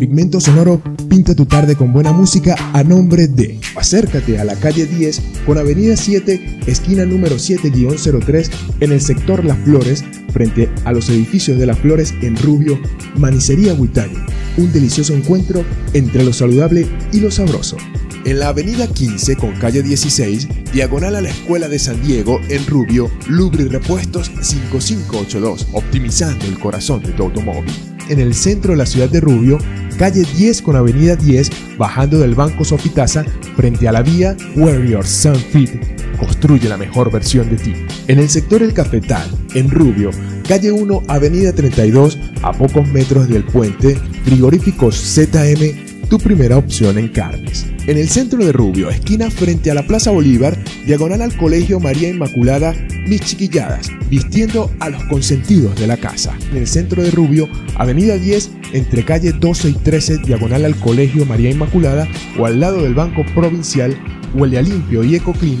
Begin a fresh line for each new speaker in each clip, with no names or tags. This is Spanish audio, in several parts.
Pigmento Sonoro pinta tu tarde con buena música a nombre de. Acércate a la calle 10 con Avenida 7, esquina número 7-03 en el sector Las Flores, frente a los edificios de Las Flores en Rubio, Manicería Huitaño. Un delicioso encuentro entre lo saludable y lo sabroso. En la avenida 15 con calle 16, diagonal a la Escuela de San Diego, en Rubio, Lubri Repuestos 5582, optimizando el corazón de tu automóvil. En el centro de la ciudad de Rubio, calle 10 con avenida 10, bajando del Banco Sofitasa, frente a la vía Warrior Sunfit. Construye la mejor versión de ti. En el sector El Cafetal, en Rubio, calle 1, avenida 32, a pocos metros del puente, frigoríficos ZM tu primera opción en carnes. En el centro de Rubio, esquina frente a la Plaza Bolívar, diagonal al Colegio María Inmaculada, mis chiquilladas, vistiendo a los consentidos de la casa. En el centro de Rubio, avenida 10, entre calle 12 y 13, diagonal al Colegio María Inmaculada, o al lado del Banco Provincial, huele a limpio y eco clean,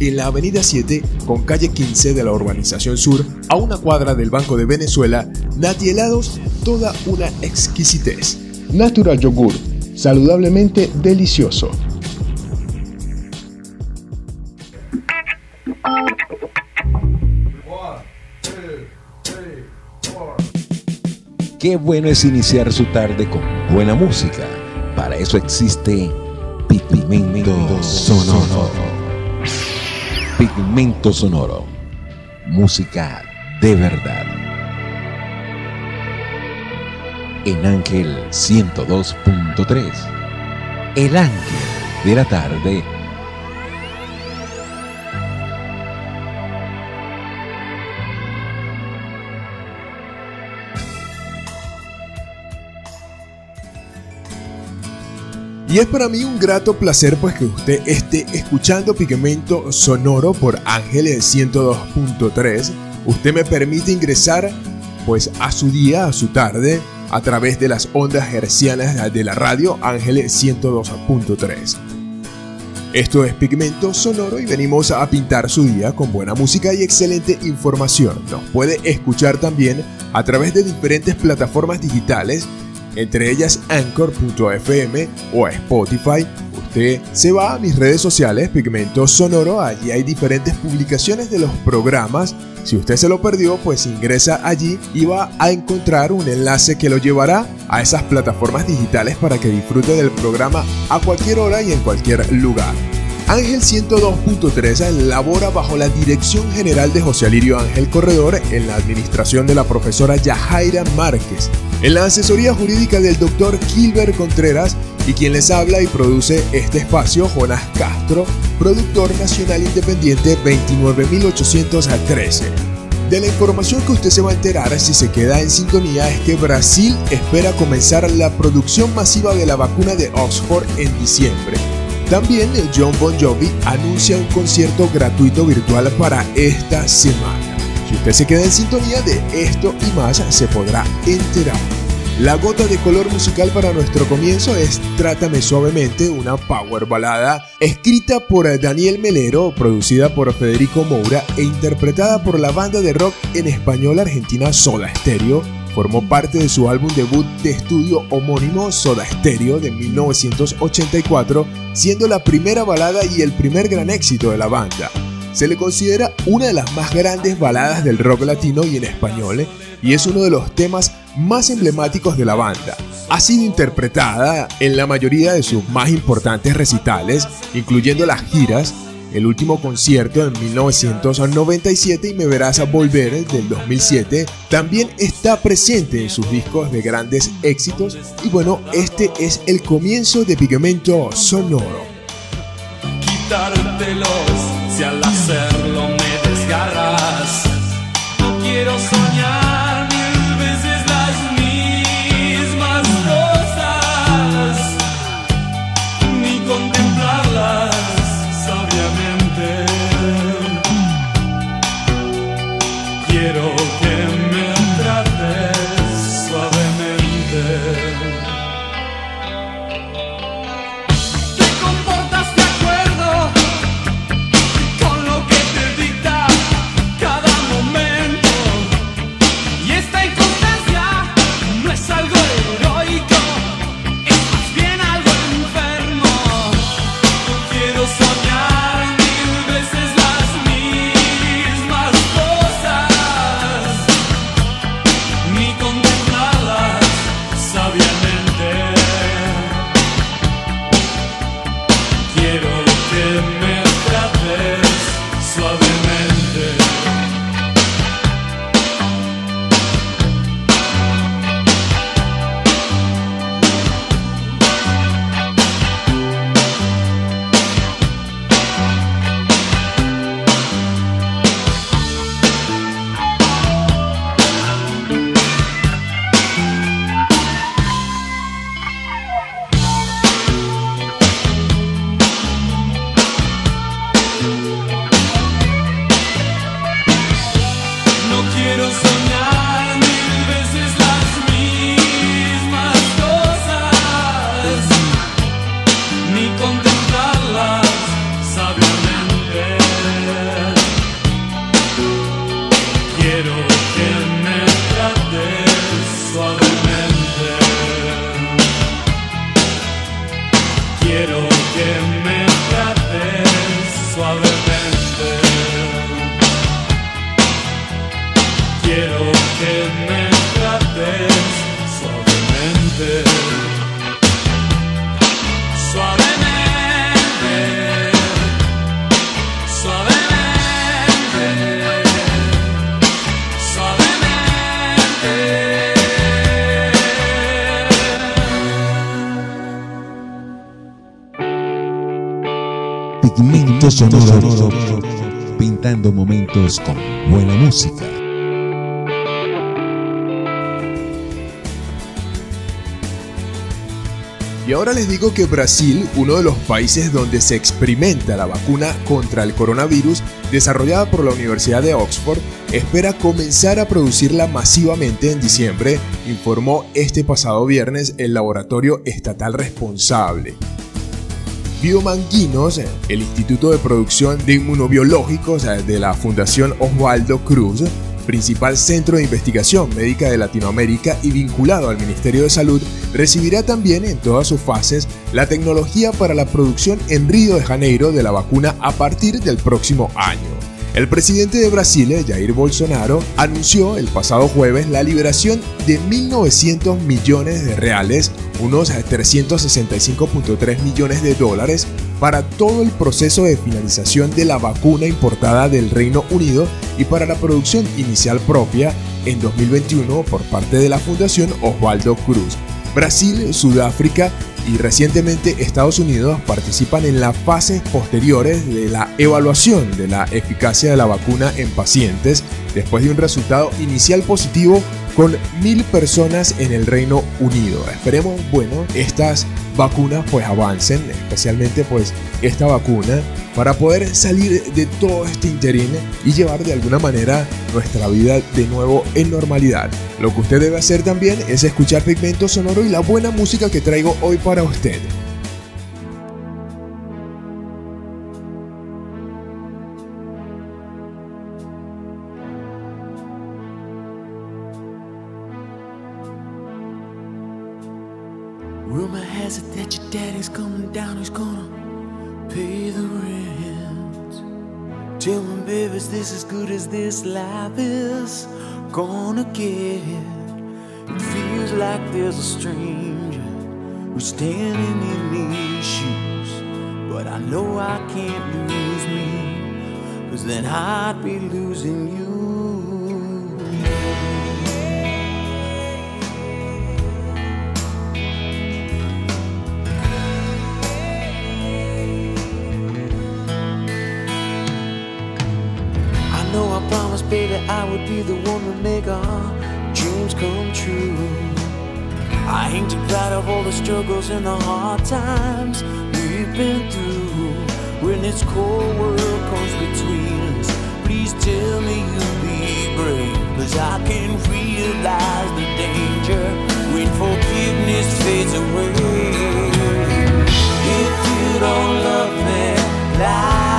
en la avenida 7 con calle 15 de la urbanización sur, a una cuadra del Banco de Venezuela, Nati Helados, toda una exquisitez. Natural Yogur, saludablemente delicioso.
Qué bueno es iniciar su tarde con buena música. Para eso existe Pigmento Sonoro. Pigmento Sonoro. Música de verdad. en Ángel 102.3. El Ángel de la Tarde.
Y es para mí un grato placer pues que usted esté escuchando Pigmento Sonoro por Ángel 102.3. Usted me permite ingresar pues a su día, a su tarde, a través de las ondas hercianas de la radio Ángeles 102.3. Esto es Pigmento Sonoro y venimos a pintar su día con buena música y excelente información. Nos puede escuchar también a través de diferentes plataformas digitales, entre ellas Anchor.fm o Spotify. Usted se va a mis redes sociales, Pigmento Sonoro, allí hay diferentes publicaciones de los programas si usted se lo perdió, pues ingresa allí y va a encontrar un enlace que lo llevará a esas plataformas digitales para que disfrute del programa a cualquier hora y en cualquier lugar. Ángel 102.3 labora bajo la dirección general de José Alirio Ángel Corredor en la administración de la profesora Yajaira Márquez, en la asesoría jurídica del doctor Gilbert Contreras y quien les habla y produce este espacio, Jonas Castro, productor nacional independiente 29813. De la información que usted se va a enterar si se queda en sintonía es que Brasil espera comenzar la producción masiva de la vacuna de Oxford en diciembre. También John Bon Jovi anuncia un concierto gratuito virtual para esta semana. Si usted se queda en sintonía de esto y más, se podrá enterar. La gota de color musical para nuestro comienzo es Trátame Suavemente, una power balada escrita por Daniel Melero, producida por Federico Moura e interpretada por la banda de rock en español argentina Soda Stereo. Formó parte de su álbum debut de estudio homónimo Soda Stereo de 1984, siendo la primera balada y el primer gran éxito de la banda. Se le considera una de las más grandes baladas del rock latino y en español, y es uno de los temas más emblemáticos de la banda. Ha sido interpretada en la mayoría de sus más importantes recitales, incluyendo las giras, el último concierto en 1997 y Me Verás a Volver del 2007 también está presente en sus discos de grandes éxitos y bueno, este es el comienzo de Pigmento Sonoro.
Quitártelos
pintando momentos con buena música.
Y ahora les digo que Brasil, uno de los países donde se experimenta la vacuna contra el coronavirus, desarrollada por la Universidad de Oxford, espera comenzar a producirla masivamente en diciembre, informó este pasado viernes el laboratorio estatal responsable. Biomanguinos, el Instituto de Producción de Inmunobiológicos de la Fundación Osvaldo Cruz, principal centro de investigación médica de Latinoamérica y vinculado al Ministerio de Salud, recibirá también en todas sus fases la tecnología para la producción en Río de Janeiro de la vacuna a partir del próximo año. El presidente de Brasil, Jair Bolsonaro, anunció el pasado jueves la liberación de 1.900 millones de reales, unos 365.3 millones de dólares, para todo el proceso de finalización de la vacuna importada del Reino Unido y para la producción inicial propia en 2021 por parte de la Fundación Osvaldo Cruz. Brasil, Sudáfrica y recientemente Estados Unidos participan en las fases posteriores de la evaluación de la eficacia de la vacuna en pacientes después de un resultado inicial positivo con mil personas en el Reino Unido. Esperemos, bueno, estas vacunas pues avancen, especialmente pues esta vacuna para poder salir de todo este interín y llevar de alguna manera nuestra vida de nuevo en normalidad. Lo que usted debe hacer también es escuchar Pigmento Sonoro y la buena música que traigo hoy para usted.
This life is gonna get? It feels like there's a stranger who's standing in these shoes. But I know I can't lose me, cause then I'd be losing you. Would be the one to make our dreams come true. I ain't too proud of all the struggles and the hard times we've been through. When this cold world comes between us, please tell me you'll be brave. Cause I can realize the danger when forgiveness fades away. If you don't love me, lie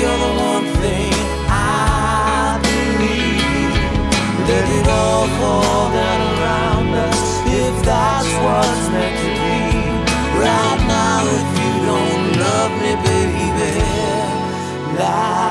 you're the one thing I believe. Let it all fall down around us if that's what's meant to be. Right now, if you don't love me, baby, lie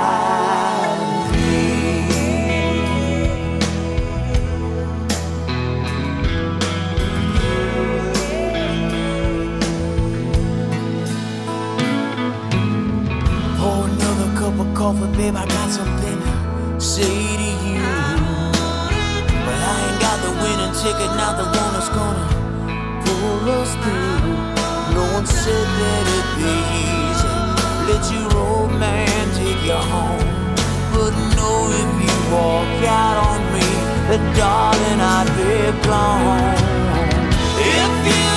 coffee, babe. I got something to say to you. But I ain't got the winning ticket, not the one that's gonna pull us through. No one said that it'd be easy. Let your old man take you home. But know if you walk out on me, that darling, I'd be gone. If you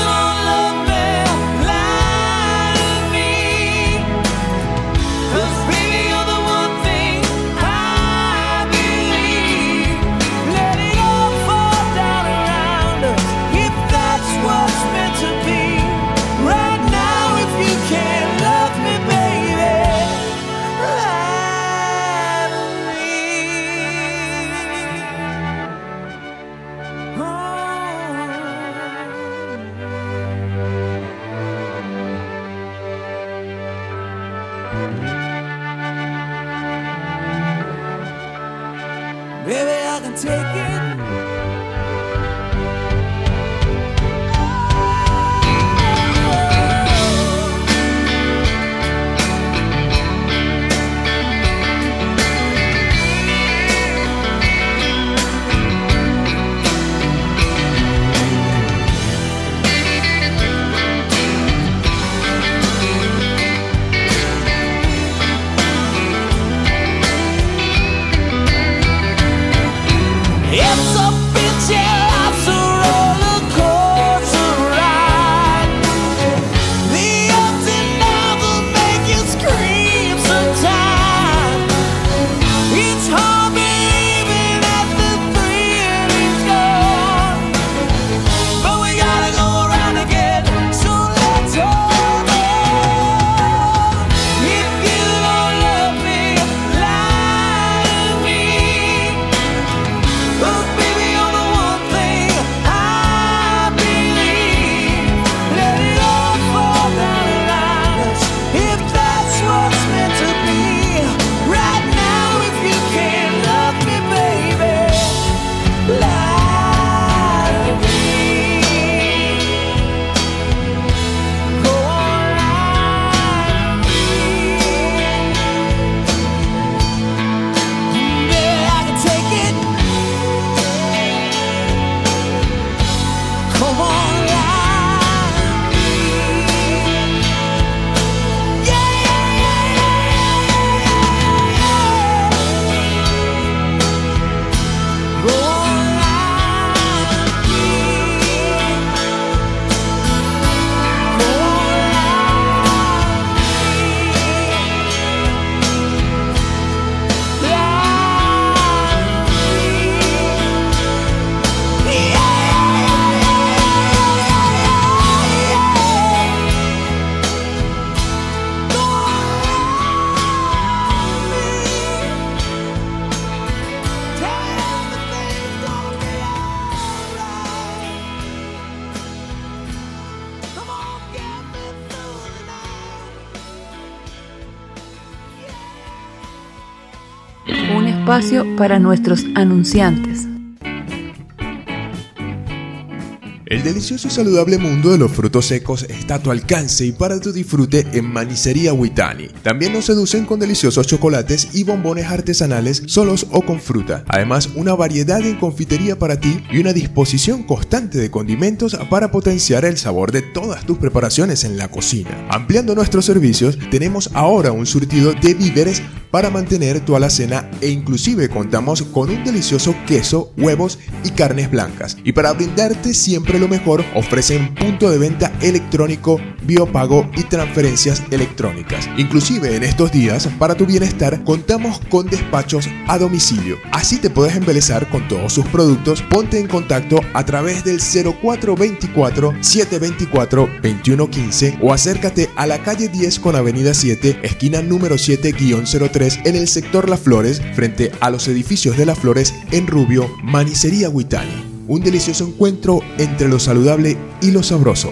para nuestros anunciantes.
El delicioso y saludable mundo de los frutos secos está a tu alcance y para tu disfrute en Manicería Huitani. También nos seducen con deliciosos chocolates y bombones artesanales solos o con fruta. Además, una variedad en confitería para ti y una disposición constante de condimentos para potenciar el sabor de todas tus preparaciones en la cocina. Ampliando nuestros servicios, tenemos ahora un surtido de víveres para mantener tu alacena e inclusive contamos con un delicioso queso, huevos y carnes blancas. Y para brindarte siempre lo mejor, ofrecen punto de venta electrónico, biopago y transferencias electrónicas. Inclusive en estos días, para tu bienestar, contamos con despachos a domicilio. Así te puedes embelezar con todos sus productos. Ponte en contacto a través del 0424 724 2115 o acércate a la calle 10 con avenida 7, esquina número 7-03 en el sector Las Flores, frente a los edificios de Las Flores en Rubio, Manicería Huitani. Un delicioso encuentro entre lo saludable y lo sabroso.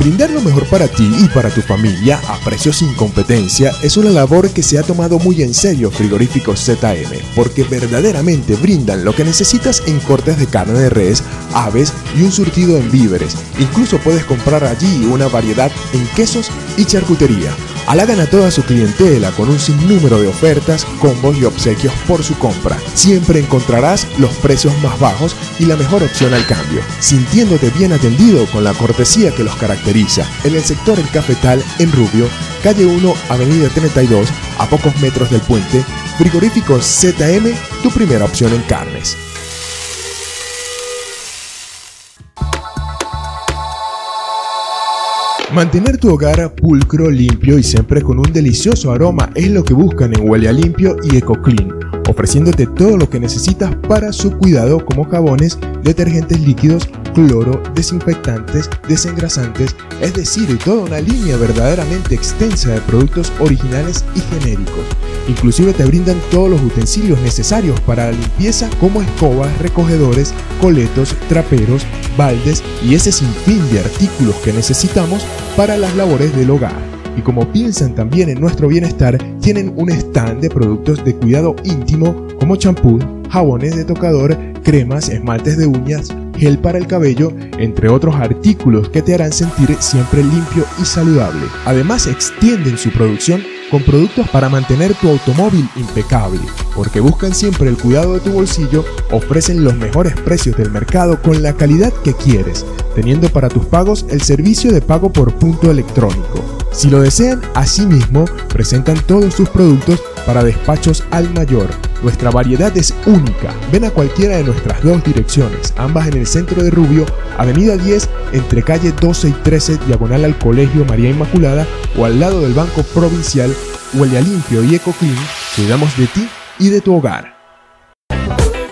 Brindar lo mejor para ti y para tu familia a precios sin competencia es una labor que se ha tomado muy en serio Frigoríficos ZM, porque verdaderamente brindan lo que necesitas en cortes de carne de res, aves y un surtido en víveres. Incluso puedes comprar allí una variedad en quesos y charcutería. Halagan a toda su clientela con un sinnúmero de ofertas, combos y obsequios por su compra. Siempre encontrarás los precios más bajos y la mejor opción al cambio, sintiéndote bien atendido con la cortesía que los caracteriza. En el sector El Cafetal, en Rubio, calle 1, avenida 32, a pocos metros del puente, Frigoríficos ZM, tu primera opción en carnes. Mantener tu hogar pulcro, limpio y siempre con un delicioso aroma es lo que buscan en Huele Limpio y EcoClean, ofreciéndote todo lo que necesitas para su cuidado como jabones, detergentes líquidos, cloro, desinfectantes, desengrasantes, es decir, toda una línea verdaderamente extensa de productos originales y genéricos. Inclusive te brindan todos los utensilios necesarios para la limpieza como escobas, recogedores, coletos, traperos, baldes y ese sinfín de artículos que necesitamos para las labores del hogar. Y como piensan también en nuestro bienestar, tienen un stand de productos de cuidado íntimo como champú, jabones de tocador, cremas, esmaltes de uñas, gel para el cabello, entre otros artículos que te harán sentir siempre limpio y saludable. Además extienden su producción con productos para mantener tu automóvil impecable, porque buscan siempre el cuidado de tu bolsillo, ofrecen los mejores precios del mercado con la calidad que quieres, teniendo para tus pagos el servicio de pago por punto electrónico. Si lo desean, asimismo, presentan todos sus productos para despachos al mayor. Nuestra variedad es única. Ven a cualquiera de nuestras dos direcciones, ambas en el centro de Rubio, Avenida 10, entre calle 12 y 13, diagonal al Colegio María Inmaculada, o al lado del Banco Provincial, Huele a Limpio y EcoClean, cuidamos de ti y de tu hogar.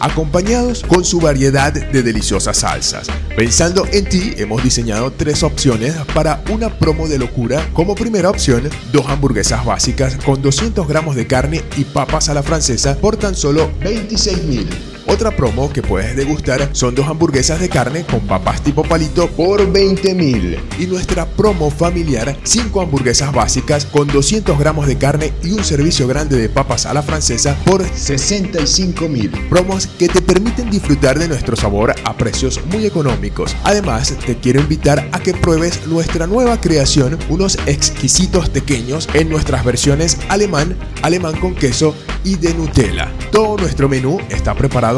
acompañados con su variedad de deliciosas salsas. Pensando en ti, hemos diseñado tres opciones para una promo de locura. Como primera opción, dos hamburguesas básicas con 200 gramos de carne y papas a la francesa por tan solo 26 mil. Otra promo que puedes degustar son dos hamburguesas de carne con papas tipo palito por 20 mil. Y nuestra promo familiar, 5 hamburguesas básicas con 200 gramos de carne y un servicio grande de papas a la francesa por 65 mil. Promos que te permiten disfrutar de nuestro sabor a precios muy económicos. Además, te quiero invitar a que pruebes nuestra nueva creación, unos exquisitos pequeños en nuestras versiones alemán, alemán con queso y de Nutella. Todo nuestro menú está preparado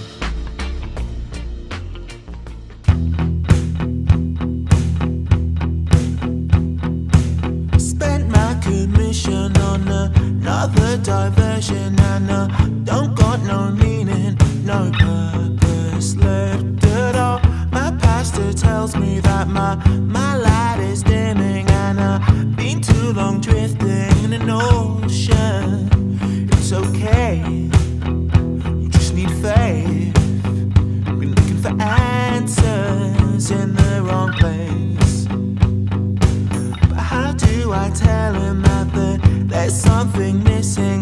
You just need faith. Been looking for answers in the wrong place. But how do I tell him that there- there's something missing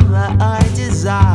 that I desire.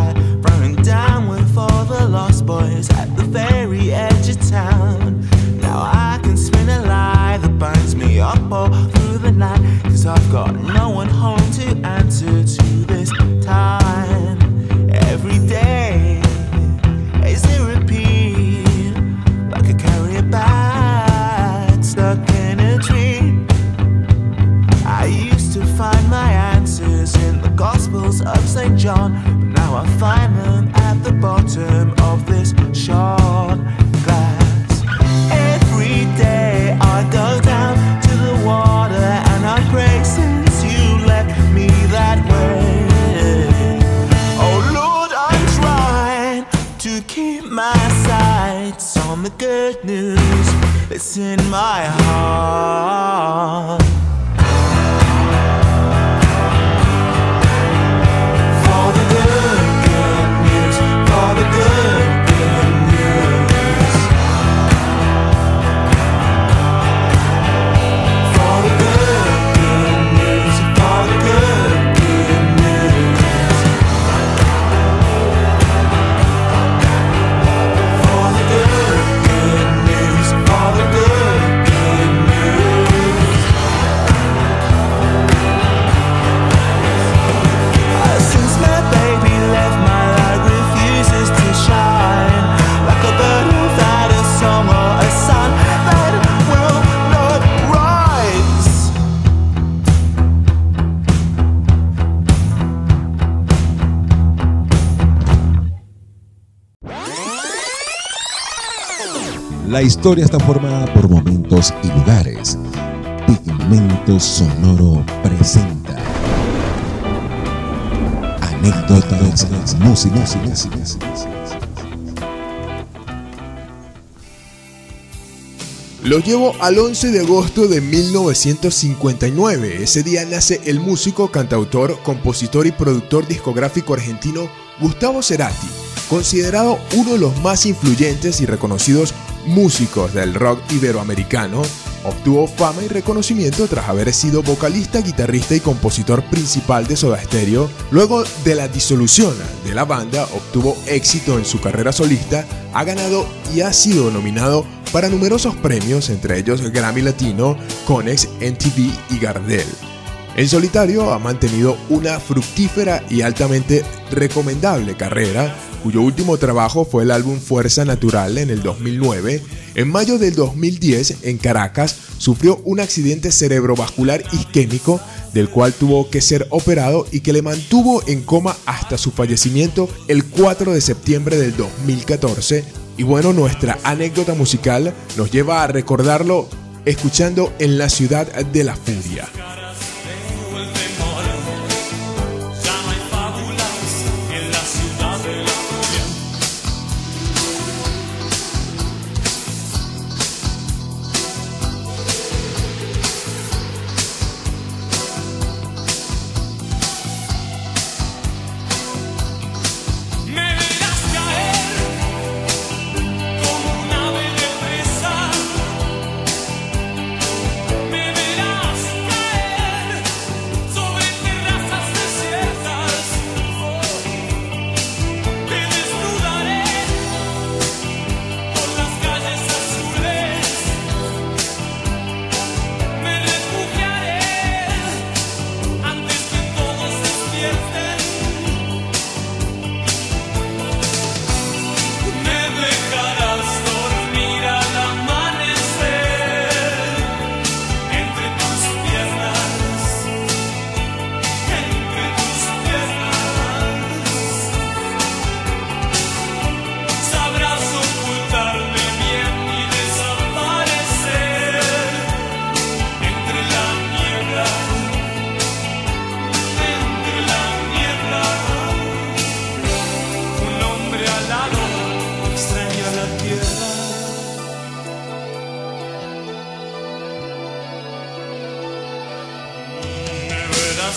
La historia está formada por momentos y lugares. Pigmento Sonoro presenta anécdotas, música,
Lo llevo al 11 de agosto de 1959. Ese día nace el músico, cantautor, compositor y productor discográfico argentino Gustavo Cerati, considerado uno de los más influyentes y reconocidos músicos del rock iberoamericano. Obtuvo fama y reconocimiento tras haber sido vocalista, guitarrista y compositor principal de Soda Stereo. Luego de la disolución de la banda, obtuvo éxito en su carrera solista, ha ganado y ha sido nominado para numerosos premios, entre ellos Grammy Latino, Conex, MTV y Gardel. En solitario ha mantenido una fructífera y altamente recomendable carrera, cuyo último trabajo fue el álbum Fuerza Natural en el 2009. En mayo del 2010, en Caracas, sufrió un accidente cerebrovascular isquémico del cual tuvo que ser operado y que le mantuvo en coma hasta su fallecimiento el 4 de septiembre del 2014. Y bueno, nuestra anécdota musical nos lleva a recordarlo escuchando en la ciudad de la furia.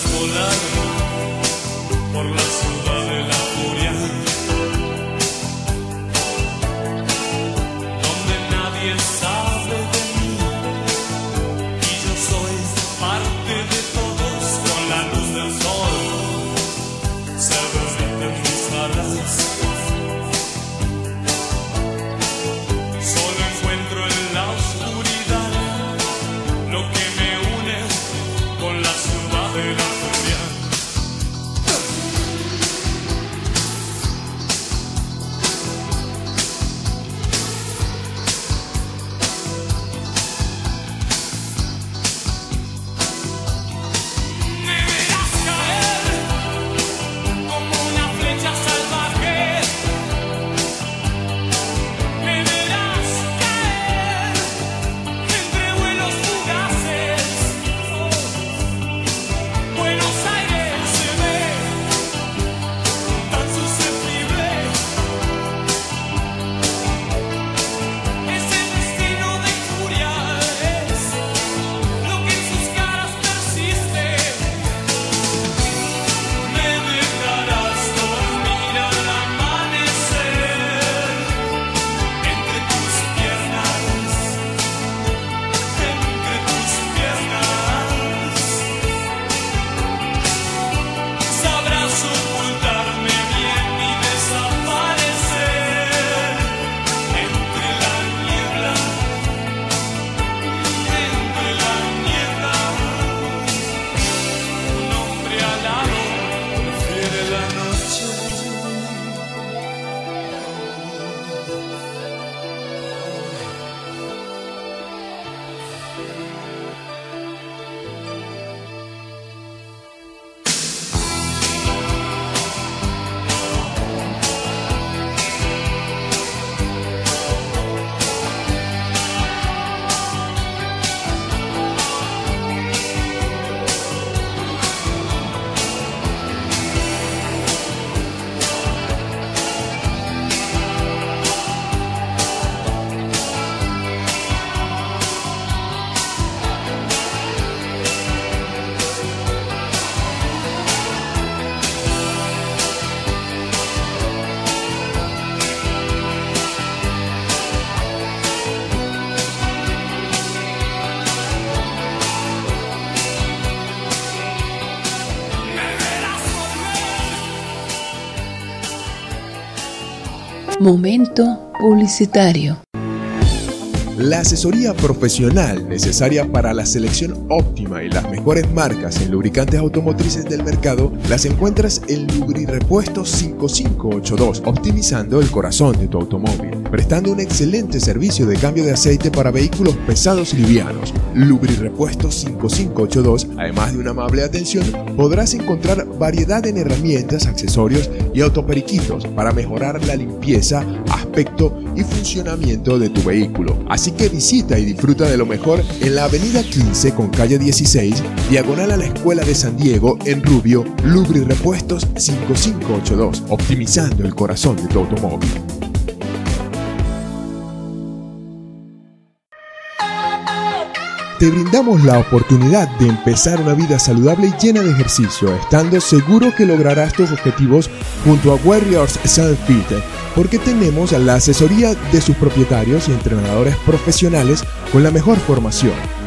Volar por la
Momento publicitario.
La asesoría profesional necesaria para la selección óptima y las mejores marcas en lubricantes automotrices del mercado las encuentras en Lubrirepuestos 5582, optimizando el corazón de tu automóvil, prestando un excelente servicio de cambio de aceite para vehículos pesados y livianos. Lubrirepuestos 5582, además de una amable atención, podrás encontrar variedad en herramientas, accesorios y autoperiquitos para mejorar la limpieza, aspecto y funcionamiento de tu vehículo. Así que visita y disfruta de lo mejor en la avenida 15 con calle 16, diagonal a la Escuela de San Diego en Rubio, Lubri Repuestos 5582, optimizando el corazón de tu automóvil. Te brindamos la oportunidad de empezar una vida saludable y llena de ejercicio, estando seguro que lograrás tus objetivos junto a Warriors Self Fit, porque tenemos la asesoría de sus propietarios y entrenadores profesionales con la mejor formación,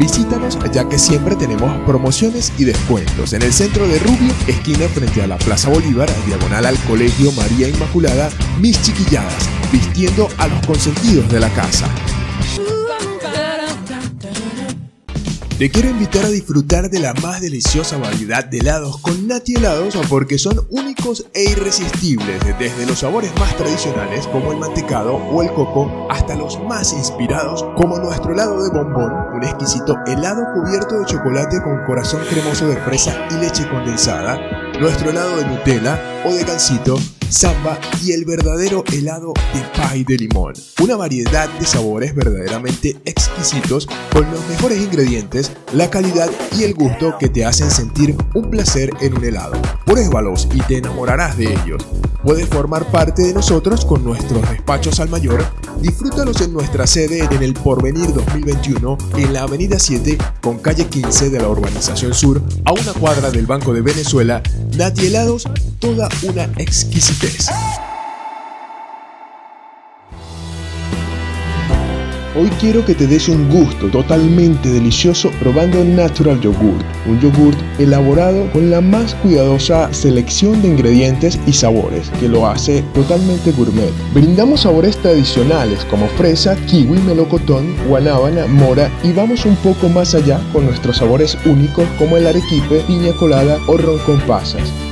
Visítanos ya que siempre tenemos promociones y descuentos en el centro de Rubio, esquina frente a la Plaza Bolívar, diagonal al Colegio María Inmaculada, Mis Chiquilladas, vistiendo a los consentidos de la casa. Te quiero invitar a disfrutar de la más deliciosa variedad de helados con Nati Helados porque son únicos e irresistibles, desde los sabores más tradicionales como el mantecado o el coco hasta los más inspirados como nuestro helado de bombón, un exquisito helado cubierto de chocolate con corazón cremoso de fresa y leche condensada, nuestro helado de Nutella o de gansito, samba y el verdadero helado de pie de limón. Una variedad de sabores verdaderamente exquisitos con los mejores ingredientes, la calidad y el gusto que te hacen sentir un placer en un helado. Pruébalos y te enamorarás de ellos. Puedes formar parte de nosotros con nuestros despachos al mayor. Disfrútalos en nuestra sede en el Porvenir 2021 en la Avenida 7 con calle 15 de la Urbanización Sur a una cuadra del Banco de Venezuela. Nati Helados, toda una exquisitez. Hoy quiero que te des un gusto totalmente delicioso probando Natural Yogurt, un yogurt elaborado con la más cuidadosa selección de ingredientes y sabores que lo hace totalmente gourmet. Brindamos sabores tradicionales como fresa, kiwi, melocotón, guanábana, mora y vamos un poco más allá con nuestros sabores únicos como el arequipe, piña colada o ron con pasas.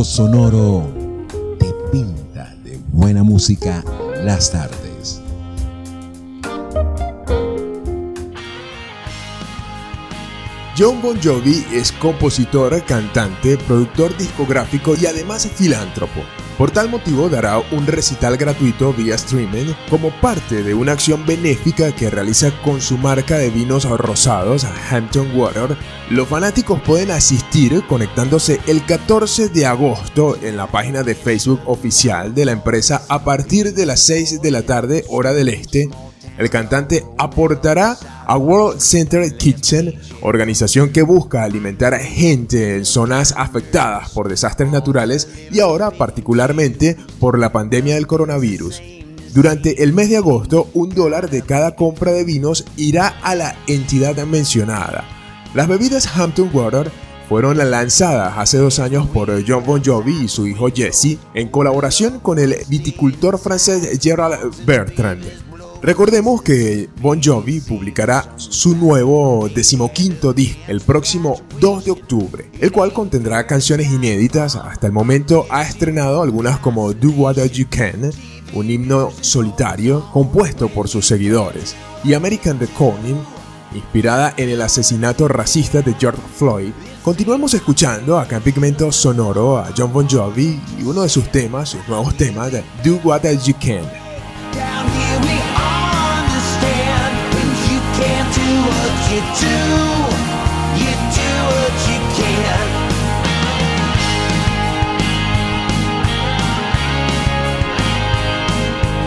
Sonoro te pinta de buena música las tardes.
John Bon Jovi es compositor, cantante, productor discográfico y además filántropo. Por tal motivo dará un recital gratuito vía streaming como parte de una acción benéfica que realiza con su marca de vinos rosados Hampton Water. Los fanáticos pueden asistir conectándose el 14 de agosto en la página de Facebook oficial de la empresa a partir de las 6 de la tarde hora del este el cantante aportará a World Center Kitchen, organización que busca alimentar a gente en zonas afectadas por desastres naturales y ahora particularmente por la pandemia del coronavirus. Durante el mes de agosto, un dólar de cada compra de vinos irá a la entidad mencionada. Las bebidas Hampton Water fueron lanzadas hace dos años por John Bon Jovi y su hijo Jesse en colaboración con el viticultor francés Gerald Bertrand. Recordemos que Bon Jovi publicará su nuevo decimoquinto disco el próximo 2 de octubre, el cual contendrá canciones inéditas. Hasta el momento ha estrenado algunas como Do What You Can, un himno solitario compuesto por sus seguidores, y American Reckoning, inspirada en el asesinato racista de George Floyd. Continuemos escuchando acá en Pigmento Sonoro a John Bon Jovi y uno de sus temas, sus nuevos temas, Do What You Can.
You do, you do what you can.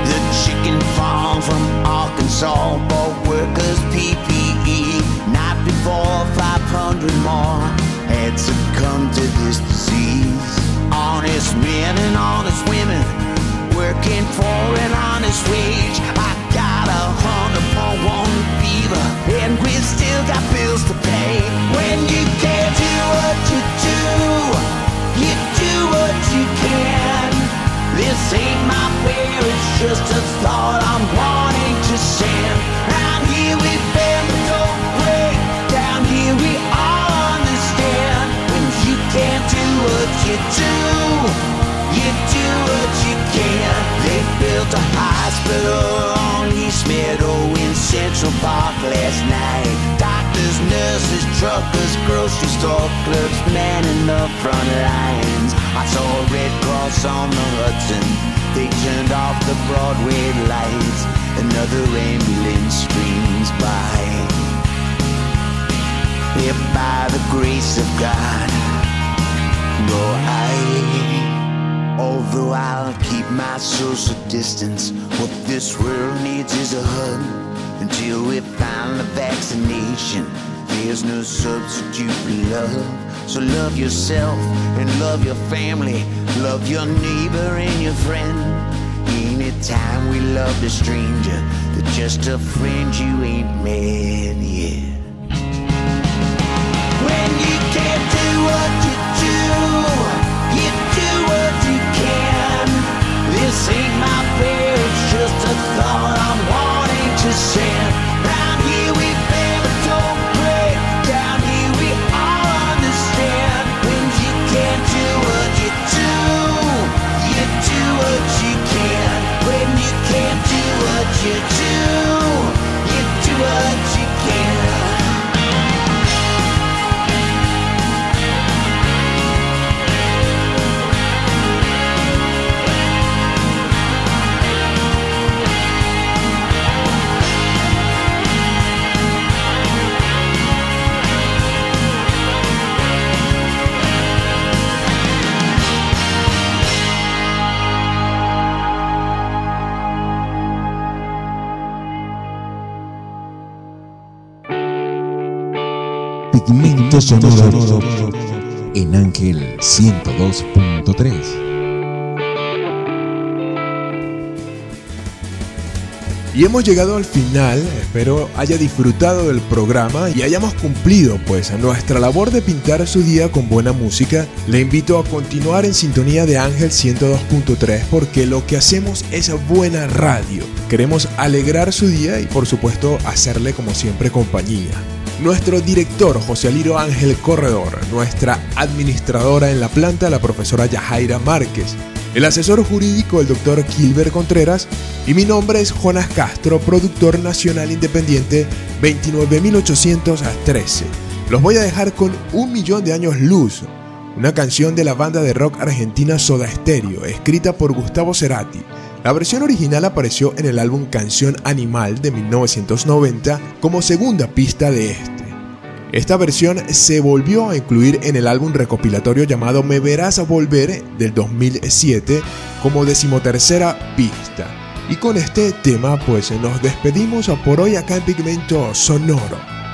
The chicken farm from Arkansas bought workers PPE. Not before 500 more had succumbed to this disease. Honest men and honest women working for an honest wage. Point one fever, and we still got bills to pay. When you can't do what you do, you do what you can. This ain't my prayer, it's just a thought I'm wanting to send. Park last night. Doctors, nurses, truckers, grocery store clerks, men in the front lines. I saw a Red Cross on the Hudson. They turned off the Broadway lights. Another ambulance streams by. If by the grace of God, go I. Although I'll keep my social distance, what this world needs is a hug. Until we find the vaccination, there's no substitute for love. So love yourself and love your family, love your neighbor and your friend. Anytime we love a stranger, they're just a friend you ain't met yet. When you can't do what you do, you do what you can. This ain't my fear, it's just a thought I'm wanting to send. What
Sonoro en Ángel 102.3.
Y hemos llegado al final, espero haya disfrutado del programa y hayamos cumplido pues a nuestra labor de pintar su día con buena música. Le invito a continuar en sintonía de Ángel 102.3 porque lo que hacemos es buena radio. Queremos alegrar su día y por supuesto hacerle como siempre compañía. Nuestro director José Aliro Ángel Corredor, nuestra administradora en la planta la profesora Yajaira Márquez, el asesor jurídico el doctor Kilber Contreras y mi nombre es Jonas Castro, productor nacional independiente 29813. Los voy a dejar con Un Millón de Años Luz, una canción de la banda de rock argentina Soda Stereo, escrita por Gustavo Cerati. La versión original apareció en el álbum Canción Animal de 1990 como segunda pista de este. Esta versión se volvió a incluir en el álbum recopilatorio llamado Me Verás a Volver del 2007 como decimotercera pista. Y con este tema pues nos despedimos por hoy acá en Pigmento Sonoro.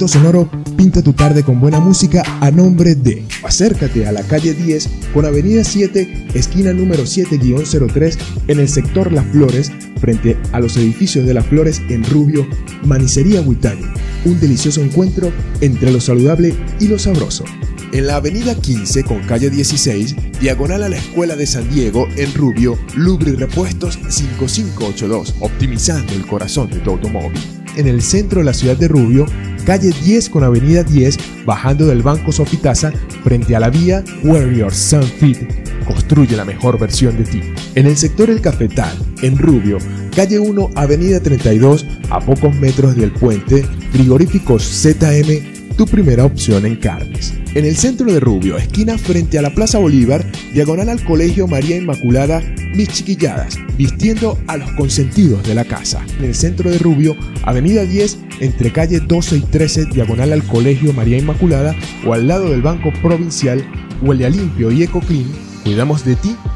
Sonoro pinta tu tarde con buena música a nombre de Acércate a la calle 10 con Avenida 7, esquina número 7-03 en el sector Las Flores, frente a los edificios de Las Flores en Rubio, Manicería Huitani. Un delicioso encuentro entre lo saludable y lo sabroso. En la avenida 15 con calle 16, diagonal a la Escuela de San Diego, en Rubio, Lubri Repuestos 5582, optimizando el corazón de tu automóvil. En el centro de la ciudad de Rubio, calle 10 con avenida 10, bajando del Banco Sofitasa, frente a la vía Warrior Sunfit. Construye la mejor versión de ti. En el sector El Cafetal, en Rubio, calle 1, avenida 32, a pocos metros del puente, frigoríficos ZM tu primera opción en carnes. En el centro de Rubio, esquina frente a la Plaza Bolívar, diagonal al Colegio María Inmaculada, mis chiquilladas, vistiendo a los consentidos de la casa. En el centro de Rubio, avenida 10, entre calle 12 y 13, diagonal al Colegio María Inmaculada o al lado del Banco Provincial, huele a limpio y eco clean, cuidamos de ti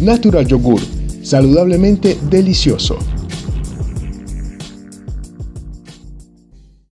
Natural Yogur, saludablemente delicioso.